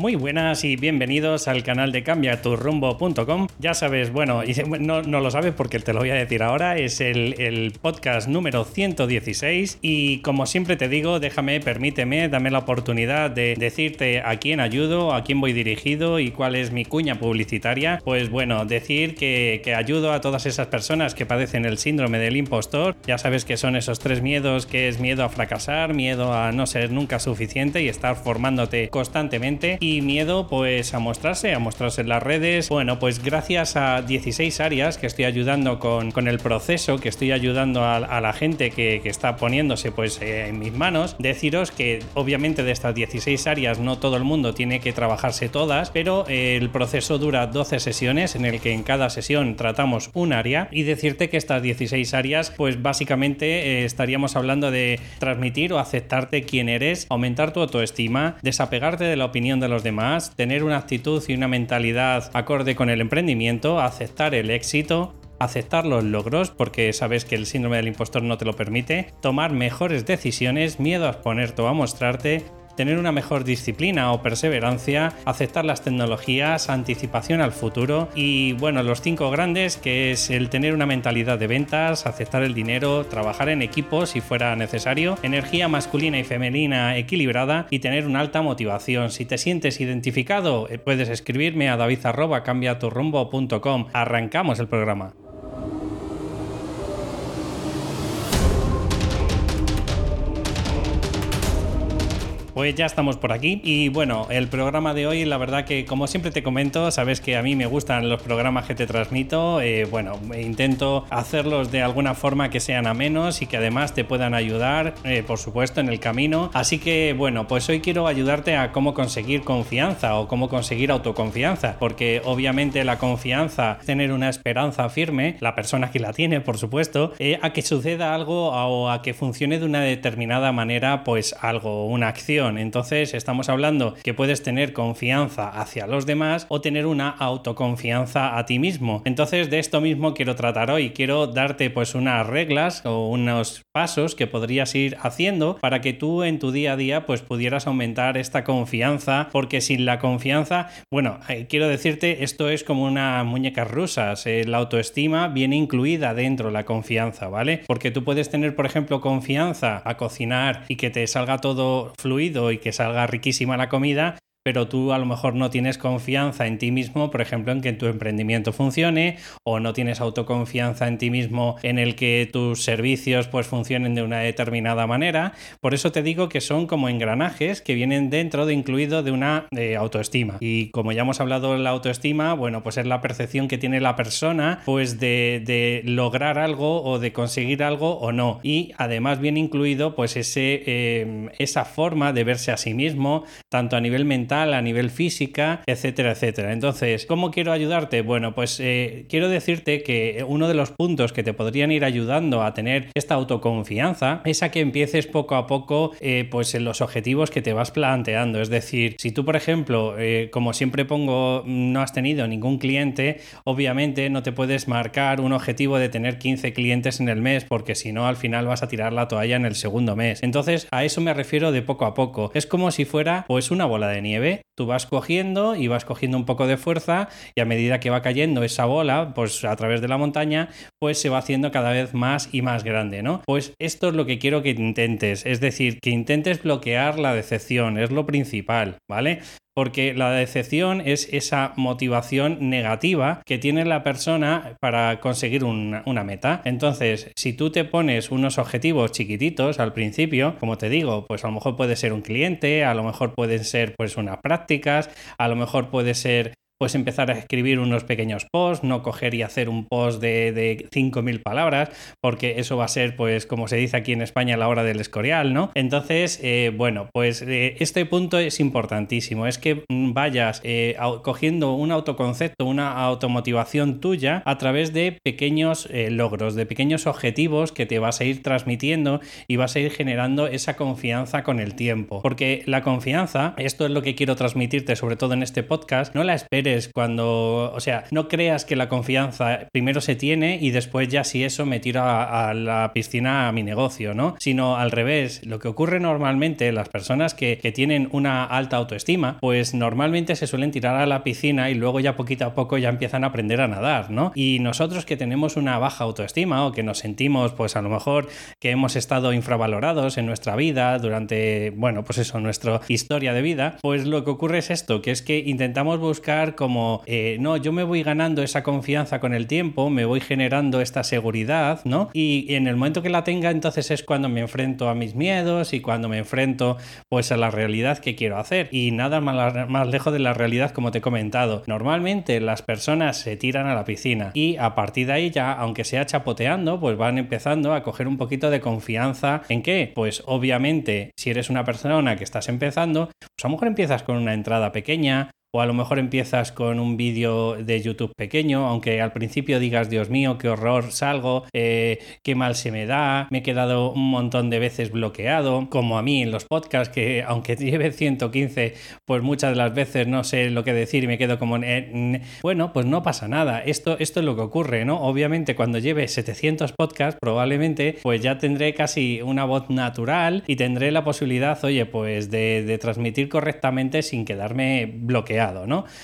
Muy buenas y bienvenidos al canal de cambiaturrumbo.com. Ya sabes, bueno, y no, lo sabes porque te lo voy a decir ahora, es el, el, podcast número 116 y como siempre te digo, déjame, permíteme, dame la oportunidad de decirte a quién ayudo, a quién voy dirigido y cuál es mi cuña publicitaria. Pues bueno, decir que, que ayudo a todas esas personas que padecen el síndrome del impostor. Ya sabes que son esos tres miedos, que es miedo a fracasar, miedo a no ser nunca suficiente y estar formándote constantemente y miedo pues a mostrarse, a mostrarse en las redes. Bueno, pues gracias a 16 áreas que estoy ayudando con, con el proceso, que estoy ayudando a, la gente que, que, está poniéndose pues eh, en mis manos, deciros que obviamente de estas 16 áreas no todo el mundo tiene que trabajarse todas, pero eh, el proceso dura 12 sesiones en el que en cada sesión tratamos un área y decirte que estas 16 áreas pues básicamente eh, estaríamos hablando de transmitir o aceptarte quién eres, aumentar tu autoestima, desapegarte de la opinión de los demás, tener una actitud y una mentalidad acorde con el emprendimiento, aceptar el éxito, aceptar los logros porque sabes que el síndrome del impostor no te lo permite, tomar mejores decisiones, miedo a exponerte o a mostrarte, tener una mejor disciplina o perseverancia, aceptar las tecnologías, anticipación al futuro y bueno, los cinco grandes que es el tener una mentalidad de ventas, aceptar el dinero, trabajar en equipo si fuera necesario, energía masculina y femenina equilibrada y tener una alta motivación. Si te sientes identificado, eh, puedes escribirme a david@cambiaturrumbo.com. Arrancamos el programa. Pues ya estamos por aquí. Y bueno, el programa de hoy, la verdad que como siempre te comento, sabes que a mí me gustan los programas que te transmito, eh, bueno, intento hacerlos de alguna forma que sean amenos y que además te puedan ayudar, eh, por supuesto, en el camino. Así que bueno, pues hoy quiero ayudarte a cómo conseguir confianza o cómo conseguir autoconfianza, porque obviamente la confianza, tener una esperanza firme, la persona que la tiene, por supuesto, eh, a que suceda algo o a que funcione de una determinada manera, pues algo, una acción entonces estamos hablando que puedes tener confianza hacia los demás o tener una autoconfianza a ti mismo. Entonces de esto mismo quiero tratar hoy. Quiero darte pues unas reglas o unos pasos que podrías ir haciendo para que tú en tu día a día pues pudieras aumentar esta confianza porque sin la confianza, bueno, eh, quiero decirte esto es como una muñeca rusas. Eh, la autoestima viene incluida dentro de la confianza, ¿vale? Porque tú puedes tener por ejemplo confianza a cocinar y que te salga todo fluido y que salga riquísima la comida, pero tú a lo mejor no tienes confianza en ti mismo, por ejemplo, en que tu emprendimiento funcione, o no tienes autoconfianza en ti mismo en el que tus servicios pues funcionen de una determinada manera. Por eso te digo que son como engranajes que vienen dentro de incluido de una autoestima. Y como ya hemos hablado de la autoestima, bueno, pues es la percepción que tiene la persona pues de, de lograr algo o de conseguir algo o no. Y además viene incluido pues ese, eh, esa forma de verse a sí mismo, tanto a nivel mental a nivel física, etcétera, etcétera. Entonces, ¿cómo quiero ayudarte? Bueno, pues eh, quiero decirte que uno de los puntos que te podrían ir ayudando a tener esta autoconfianza es a que empieces poco a poco eh, pues en los objetivos que te vas planteando. Es decir, si tú, por ejemplo, eh, como siempre pongo, no has tenido ningún cliente, obviamente no te puedes marcar un objetivo de tener 15 clientes en el mes porque si no al final vas a tirar la toalla en el segundo mes. Entonces, a eso me refiero de poco a poco. Es como si fuera pues una bola de nieve tú vas cogiendo y vas cogiendo un poco de fuerza y a medida que va cayendo esa bola, pues a través de la montaña, pues se va haciendo cada vez más y más grande, ¿no? Pues esto es lo que quiero que intentes, es decir, que intentes bloquear la decepción, es lo principal, ¿vale? Porque la decepción es esa motivación negativa que tiene la persona para conseguir una, meta. Entonces, si tú te pones unos objetivos chiquititos al principio, como te digo, pues a lo mejor puede ser un cliente, a lo mejor pueden ser pues unas prácticas, a lo mejor puede ser pues empezar a escribir unos pequeños posts, no coger y hacer un post de, de 5.000 palabras, porque eso va a ser, pues, como se dice aquí en España, la hora del escorial, ¿no? Entonces, eh, bueno, pues eh, este punto es importantísimo, es que vayas eh, cogiendo un autoconcepto, una automotivación tuya a través de pequeños logros, de pequeños objetivos que te vas a ir transmitiendo y vas a ir generando esa confianza con el tiempo. Porque la confianza, esto es lo que quiero transmitirte, sobre todo en este podcast, no la esperes esperes cuando, o sea, no creas que la confianza primero se tiene y después ya si eso me tiro a, la piscina a mi negocio, ¿no? Sino al revés, lo que ocurre normalmente, las personas que, que tienen una alta autoestima, pues normalmente se suelen tirar a la piscina y luego ya poquito a poco ya empiezan a aprender a nadar, ¿no? Y nosotros que tenemos una baja autoestima o que nos sentimos, pues a lo mejor que hemos estado infravalorados en nuestra vida durante, bueno, pues eso, nuestra historia de vida, pues lo que ocurre es esto, que es que intentamos buscar como, eh, no, yo me voy ganando esa confianza con el tiempo, me voy generando esta seguridad, ¿no? Y en el momento que la tenga, entonces es cuando me enfrento a mis miedos y cuando me enfrento pues a la realidad que quiero hacer. Y nada más, más lejos de la realidad como te he comentado. Normalmente las personas se tiran a la piscina y a partir de ahí ya, aunque sea chapoteando, pues van empezando a coger un poquito de confianza en qué? Pues obviamente si eres una persona que estás empezando, pues a lo mejor empiezas con una entrada pequeña, o a lo mejor empiezas con un vídeo de YouTube pequeño, aunque al principio digas, Dios mío, qué horror salgo, eh, qué mal se me da, me he quedado un montón de veces bloqueado, como a mí en los podcasts, que aunque lleve 115, pues muchas de las veces no sé lo que decir y me quedo como, bueno, pues no pasa nada, esto, esto es lo que ocurre, ¿no? Obviamente cuando lleve 700 podcasts, probablemente pues ya tendré casi una voz natural y tendré la posibilidad, oye, pues de transmitir correctamente sin quedarme bloqueado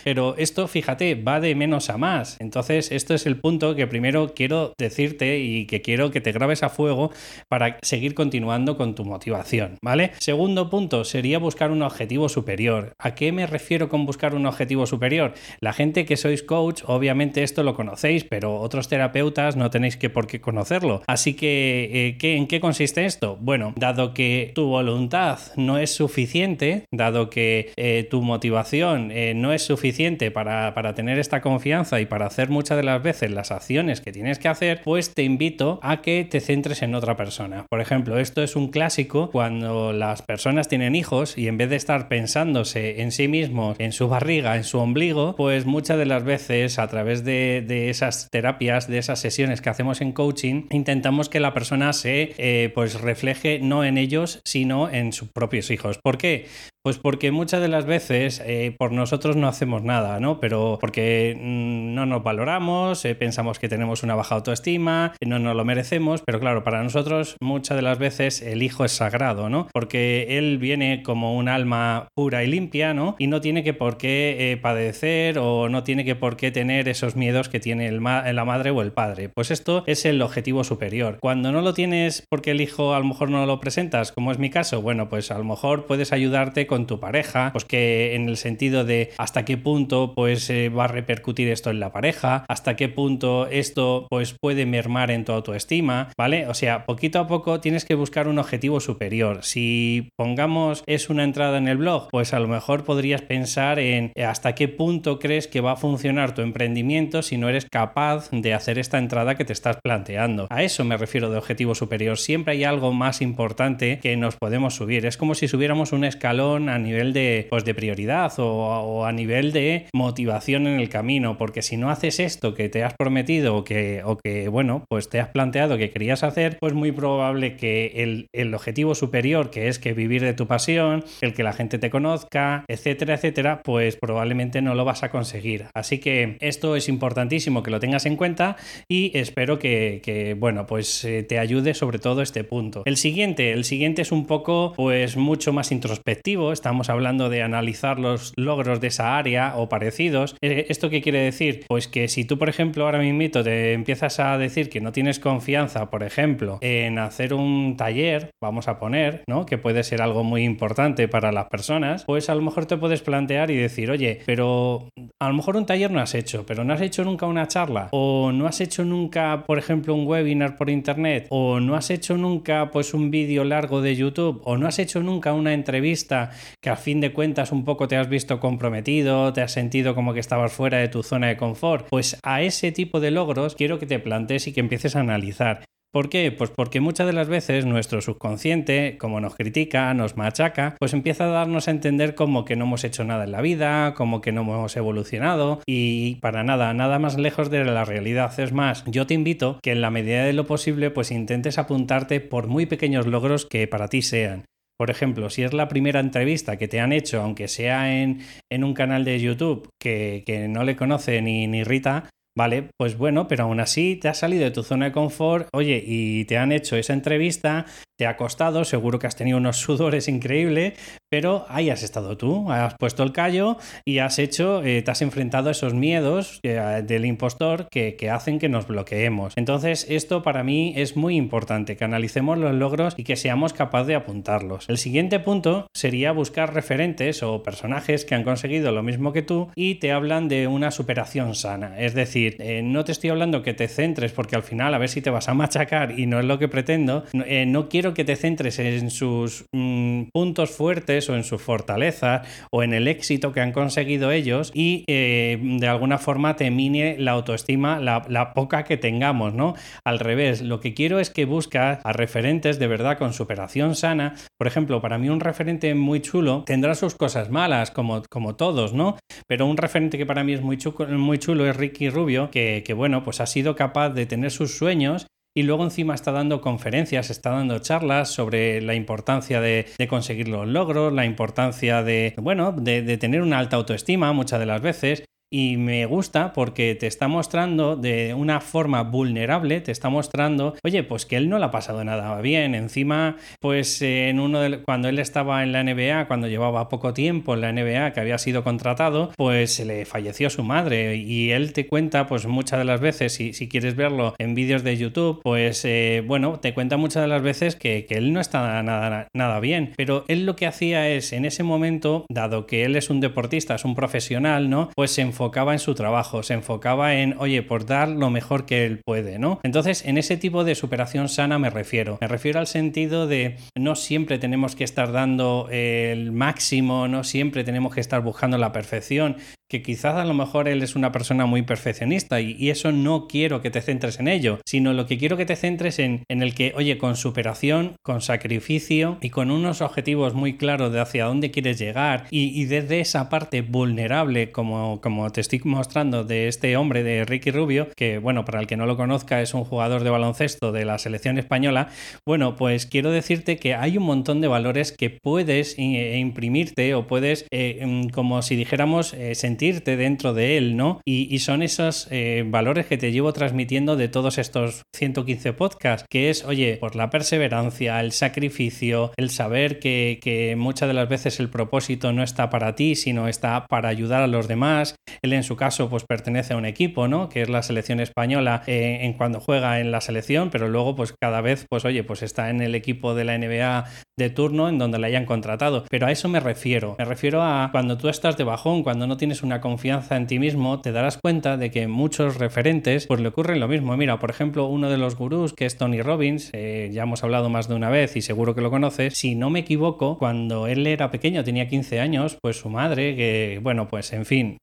Pero esto, fíjate, va de menos a más. Entonces, esto es el punto que primero quiero decirte y que quiero que te grabes a fuego para seguir continuando con tu motivación, ¿vale? Segundo punto sería buscar un objetivo superior. ¿A qué me refiero con buscar un objetivo superior? La gente que sois coach, obviamente esto lo conocéis, pero otros terapeutas no tenéis que por qué conocerlo. Así que, eh, ¿en qué consiste esto? Bueno, dado que tu voluntad no es suficiente, dado que eh, tu motivación no es suficiente para, tener esta confianza y para hacer muchas de las veces las acciones que tienes que hacer, pues te invito a que te centres en otra persona. Por ejemplo, esto es un clásico cuando las personas tienen hijos y en vez de estar pensándose en sí mismos, en su barriga, en su ombligo, pues muchas de las veces a través de, esas terapias, de esas sesiones que hacemos en coaching, intentamos que la persona se eh, pues refleje no en ellos, sino en sus propios hijos. ¿Por qué? Pues porque muchas de las veces eh, por nosotros no hacemos nada, ¿no? Pero porque mm, no nos valoramos, eh, pensamos que tenemos una baja autoestima, no nos lo merecemos, pero claro, para nosotros muchas de las veces el hijo es sagrado, ¿no? Porque él viene como un alma pura y limpia, ¿no? Y no tiene que por qué eh, padecer o no tiene que por qué tener esos miedos que tiene el la madre o el padre. Pues esto es el objetivo superior. Cuando no lo tienes porque el hijo a lo mejor no lo presentas, como es mi caso, bueno, pues a lo mejor puedes ayudarte con tu pareja, pues que en el sentido de hasta qué punto pues eh, va a repercutir esto en la pareja, hasta qué punto esto pues puede mermar en tu autoestima, ¿vale? O sea, poquito a poco tienes que buscar un objetivo superior. Si pongamos es una entrada en el blog, pues a lo mejor podrías pensar en hasta qué punto crees que va a funcionar tu emprendimiento si no eres capaz de hacer esta entrada que te estás planteando. A eso me refiero de objetivo superior. Siempre hay algo más importante que nos podemos subir. Es como si subiéramos un escalón a nivel de, pues de prioridad o, a nivel de motivación en el camino, porque si no haces esto que te has prometido o que, o que bueno, pues te has planteado que querías hacer, pues muy probable que el, el objetivo superior, que es que vivir de tu pasión, el que la gente te conozca, etcétera, etcétera, pues probablemente no lo vas a conseguir. Así que esto es importantísimo que lo tengas en cuenta y espero que, que bueno, pues eh, te ayude sobre todo este punto. El siguiente, el siguiente es un poco, pues mucho más introspectivo, estamos hablando de analizar los logros de esa área o parecidos. Eh, ¿Esto qué quiere decir? Pues que si tú, por ejemplo, ahora mismo te empiezas a decir que no tienes confianza, por ejemplo, en hacer un taller, vamos a poner, ¿no? Que puede ser algo muy importante para las personas, pues a lo mejor te puedes plantear y decir, oye, pero a lo mejor un taller no has hecho, pero no has hecho nunca una charla, o no has hecho nunca, por ejemplo, un webinar por internet, o no has hecho nunca, pues, un vídeo largo de YouTube, o no has hecho nunca una entrevista que a fin de cuentas un poco te has visto comprometido, te has sentido como que estabas fuera de tu zona de confort, pues a ese tipo de logros quiero que te plantes y que empieces a analizar. ¿Por qué? Pues porque muchas de las veces nuestro subconsciente, como nos critica, nos machaca, pues empieza a darnos a entender como que no hemos hecho nada en la vida, como que no hemos evolucionado y para nada, nada más lejos de la realidad. Es más, yo te invito que en la medida de lo posible pues intentes apuntarte por muy pequeños logros que para ti sean. Por ejemplo, si es la primera entrevista que te han hecho, aunque sea en, en un canal de YouTube que, que no le conoce ni, ni Rita, Vale, pues bueno, pero aún así te has salido de tu zona de confort, oye, y te han hecho esa entrevista, te ha costado, seguro que has tenido unos sudores increíbles, pero ahí has estado tú, has puesto el callo y has hecho, eh, te has enfrentado a esos miedos eh, del impostor que, que, hacen que nos bloqueemos. Entonces, esto para mí es muy importante, que analicemos los logros y que seamos capaces de apuntarlos. El siguiente punto sería buscar referentes o personajes que han conseguido lo mismo que tú y te hablan de una superación sana. Es decir, eh, no te estoy hablando que te centres porque al final a ver si te vas a machacar y no es lo que pretendo, no quiero que te centres en sus mm, puntos fuertes o en sus fortalezas o en el éxito que han conseguido ellos y eh, de alguna forma te mine la autoestima, la, poca que tengamos, ¿no? Al revés, lo que quiero es que buscas a referentes de verdad con superación sana. Por ejemplo, para mí un referente muy chulo tendrá sus cosas malas, como, como todos, ¿no? Pero un referente que para mí es muy chulo, muy chulo es Ricky Rubio, que, que bueno, pues ha sido capaz de tener sus sueños y luego encima está dando conferencias, está dando charlas sobre la importancia de, conseguir los logros, la importancia de, bueno, de, de tener una alta autoestima muchas de las veces y me gusta porque te está mostrando de una forma vulnerable, te está mostrando, oye, pues que él no le ha pasado nada bien. Encima, pues en uno de, cuando él estaba en la NBA, cuando llevaba poco tiempo en la NBA, que había sido contratado, pues se le falleció su madre y él te cuenta, pues muchas de las veces, si, si quieres verlo en vídeos de YouTube, pues eh, bueno, te cuenta muchas de las veces que, que él no está nada, nada bien. Pero él lo que hacía es, en ese momento, dado que él es un deportista, es un profesional, ¿no? Pues se enfocaba en su trabajo, se enfocaba en, oye, por dar lo mejor que él puede, ¿no? Entonces, en ese tipo de superación sana me refiero. Me refiero al sentido de no siempre tenemos que estar dando el máximo, no siempre tenemos que estar buscando la perfección, que quizás a lo mejor él es una persona muy perfeccionista y, eso no quiero que te centres en ello, sino lo que quiero que te centres en, en el que, oye, con superación, con sacrificio y con unos objetivos muy claros de hacia dónde quieres llegar y, desde esa parte vulnerable, como, como te estoy mostrando de este hombre, de Ricky Rubio, que, bueno, para el que no lo conozca, es un jugador de baloncesto de la selección española, bueno, pues quiero decirte que hay un montón de valores que puedes eh, imprimirte o puedes, eh, mm, como si dijéramos, eh, sentirte dentro de él, ¿no? Y, son esos eh, valores que te llevo transmitiendo de todos estos 115 podcasts, que es, oye, por la perseverancia, el sacrificio, el saber que, que muchas de las veces el propósito no está para ti, sino está para ayudar a los demás. Él en su caso, pues pertenece a un equipo, ¿no? Que es la selección española eh, en cuando juega en la selección, pero luego, pues cada vez, pues oye, pues está en el equipo de la NBA de turno en donde le hayan contratado. Pero a eso me refiero. Me refiero a cuando tú estás de bajón, cuando no tienes una confianza en ti mismo, te darás cuenta de que muchos referentes pues le ocurre lo mismo. Mira, por ejemplo, uno de los gurús que es Tony Robbins, eh, ya hemos hablado más de una vez y seguro que lo conoces, si no me equivoco, cuando él era pequeño, tenía 15 años, pues su madre, que bueno, pues en fin,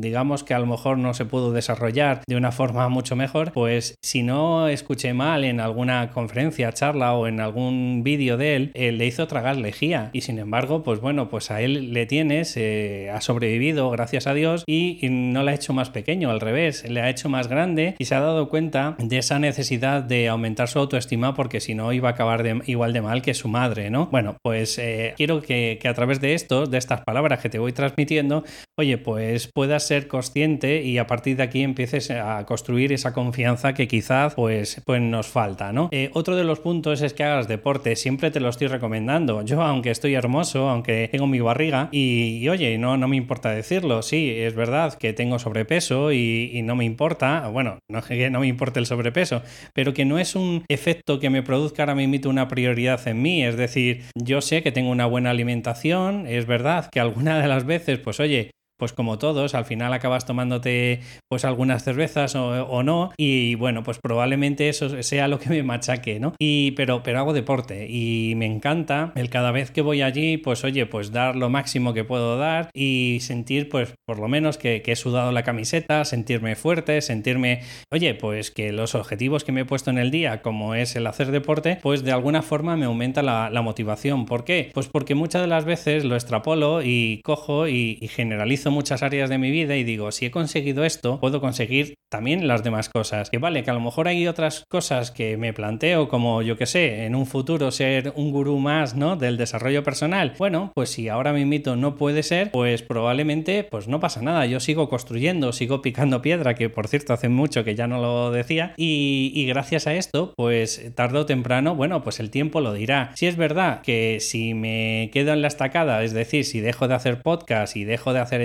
digamos que a lo mejor no se pudo desarrollar de una forma mucho mejor, pues si no escuché mal en alguna conferencia, charla o en algún vídeo de él, él le hizo tragar lejía y sin embargo, pues bueno, pues a él le tienes, eh, ha sobrevivido gracias a Dios y, no le ha hecho más pequeño, al revés, le ha hecho más grande y se ha dado cuenta de esa necesidad de aumentar su autoestima porque si no iba a acabar igual de mal que su madre, ¿no? Bueno, pues eh, quiero que, a través de esto, de estas palabras que te voy transmitiendo, oye, pues puedas ser consciente y a partir de aquí empieces a construir esa confianza que quizás pues, pues nos falta, ¿no? Eh, otro de los puntos es que hagas deporte, siempre te lo estoy recomendando. Yo, aunque estoy hermoso, aunque tengo mi barriga y, oye, no, no me importa decirlo, sí, es verdad que tengo sobrepeso y, no me importa, bueno, no que no me importe el sobrepeso, pero que no es un efecto que me produzca ahora mismo una prioridad en mí, es decir, yo sé que tengo una buena alimentación, es verdad que alguna de las veces, pues oye, pues como todos, al final acabas tomándote pues algunas cervezas o, no y bueno, pues probablemente eso sea lo que me machaque, ¿no? Y pero, pero hago deporte y me encanta el cada vez que voy allí, pues oye, pues dar lo máximo que puedo dar y sentir pues por lo menos que, he sudado la camiseta, sentirme fuerte, sentirme, oye, pues que los objetivos que me he puesto en el día, como es el hacer deporte, pues de alguna forma me aumenta la, motivación. ¿Por qué? Pues porque muchas de las veces lo extrapolo y cojo y generalizo muchas áreas de mi vida y digo, si he conseguido esto, puedo conseguir también las demás cosas. Que vale, que a lo mejor hay otras cosas que me planteo, como yo que sé, en un futuro ser un gurú más, ¿no? Del desarrollo personal. Bueno, pues si ahora mi mito no puede ser, pues probablemente, pues no pasa nada. Yo sigo construyendo, sigo picando piedra, que por cierto hace mucho que ya no lo decía, y, gracias a esto, pues tarde o temprano, bueno, pues el tiempo lo dirá. Si es verdad que si me quedo en la estacada, es decir, si dejo de hacer podcast y dejo de hacer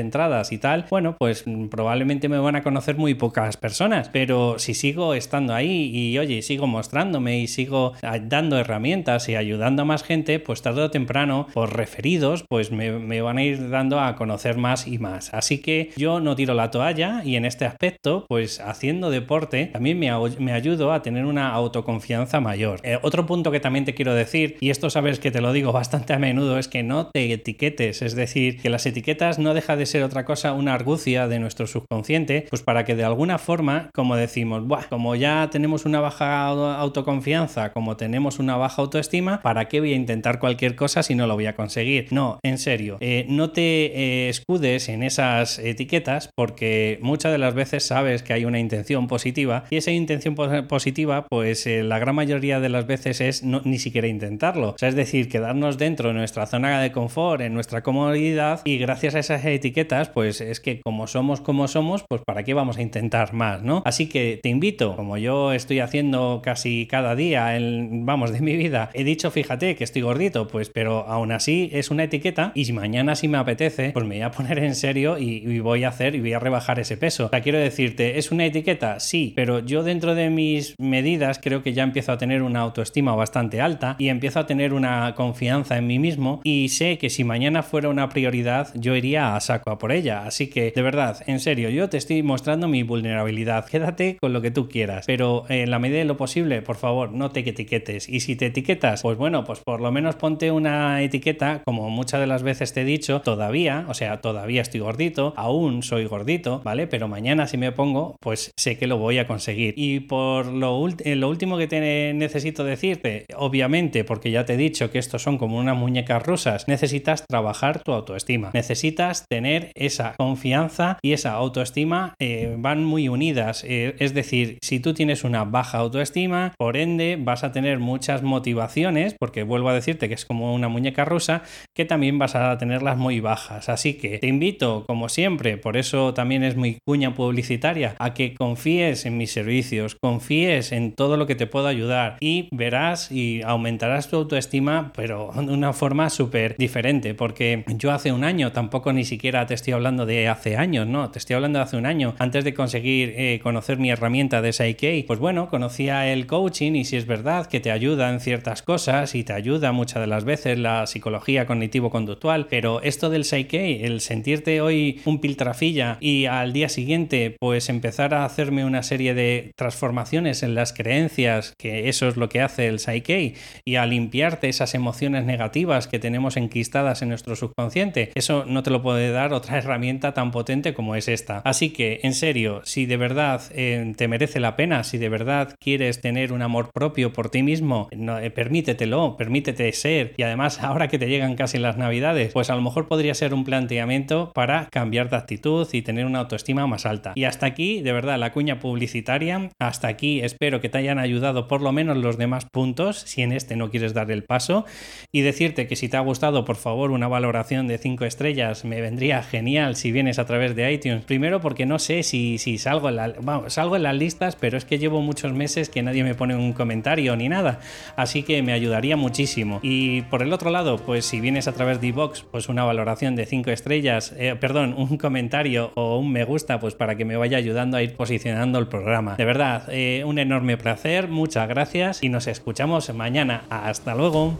y tal, bueno, pues probablemente me van a conocer muy pocas personas, pero si sigo estando ahí y oye, sigo mostrándome y sigo dando herramientas y ayudando a más gente, pues tarde o temprano, por referidos, pues me, van a ir dando a conocer más y más. Así que yo no tiro la toalla y en este aspecto, pues haciendo deporte, también me, me ayudo a tener una autoconfianza mayor. Eh, otro punto que también te quiero decir, y esto sabes que te lo digo bastante a menudo, es que no te etiquetes, es decir, que las etiquetas no deja de ser otra cosa, una argucia de nuestro subconsciente, pues para que de alguna forma, como decimos, Buah, como ya tenemos una baja autoconfianza, como tenemos una baja autoestima, ¿para qué voy a intentar cualquier cosa si no lo voy a conseguir? No, en serio, eh, no te eh, escudes en esas etiquetas porque muchas de las veces sabes que hay una intención positiva y esa intención positiva, pues eh, la gran mayoría de las veces es ni siquiera intentarlo. Es decir, quedarnos dentro de nuestra zona de confort, en nuestra comodidad y gracias a esas etiquetas, pues es que como somos como somos, pues para qué vamos a intentar más, ¿no? Así que te invito, como yo estoy haciendo casi cada día, en, vamos, de mi vida, he dicho, fíjate que estoy gordito, pues, pero aún así es una etiqueta y si mañana si me apetece, pues me voy a poner en serio y, y voy a hacer y voy a rebajar ese peso. O sea, quiero decirte, ¿es una etiqueta? Sí, pero yo dentro de mis medidas creo que ya empiezo a tener una autoestima bastante alta y empiezo a tener una confianza en mí mismo y sé que si mañana fuera una prioridad, yo iría a saco a por ella. Así que, de verdad, en serio, yo te estoy mostrando mi vulnerabilidad. Quédate con lo que tú quieras, pero en la medida de lo posible, por favor, no te etiquetes. Y si te etiquetas, pues bueno, pues por lo menos ponte una etiqueta, como muchas de las veces te he dicho, todavía, o sea, todavía estoy gordito, aún soy gordito, ¿vale? Pero mañana si me pongo, pues sé que lo voy a conseguir. Y por lo, eh, lo último que te necesito decirte, obviamente, porque ya te he dicho que estos son como unas muñecas rusas, necesitas trabajar tu autoestima. Necesitas tener esa confianza y esa autoestima eh, van muy unidas. Eh, es decir, si tú tienes una baja autoestima, por ende vas a tener muchas motivaciones, porque vuelvo a decirte que es como una muñeca rusa, que también vas a tenerlas muy bajas. Así que te invito, como siempre, por eso también es muy cuña publicitaria, a que confíes en mis servicios, confíes en todo lo que te puedo ayudar y verás y aumentarás tu autoestima, pero de una forma súper diferente, porque yo hace un año tampoco ni siquiera te estoy hablando de hace años, no, te estoy hablando de hace un año, antes de conseguir eh, conocer mi herramienta de Psyche, pues bueno, conocía el coaching y si es verdad que te ayuda en ciertas cosas y te ayuda muchas de las veces la psicología cognitivo-conductual, pero esto del Psyche, el sentirte hoy un piltrafilla y al día siguiente pues empezar a hacerme una serie de transformaciones en las creencias, que eso es lo que hace el Psyche, y a limpiarte esas emociones negativas que tenemos enquistadas en nuestro subconsciente, eso no te lo puede dar otra herramienta tan potente como es esta. Así que, en serio, si de verdad eh, te merece la pena, si de verdad quieres tener un amor propio por ti mismo, eh, permítetelo, permítete ser. Y además, ahora que te llegan casi las navidades, pues a lo mejor podría ser un planteamiento para cambiar de actitud y tener una autoestima más alta. Y hasta aquí, de verdad, la cuña publicitaria. Hasta aquí espero que te hayan ayudado por lo menos los demás puntos, si en este no quieres dar el paso. Y decirte que si te ha gustado, por favor, una valoración de 5 estrellas me vendría genial si vienes a través de iTunes. Primero porque no sé si, salgo, en la, salgo en las listas, pero es que llevo muchos meses que nadie me pone un comentario ni nada. Así que me ayudaría muchísimo. Y por el otro lado, pues si vienes a través de iVoox, pues una valoración de 5 estrellas, eh, perdón, un comentario o un me gusta, pues para que me vaya ayudando a ir posicionando el programa. De verdad, eh, un enorme placer, muchas gracias y nos escuchamos mañana. Hasta luego.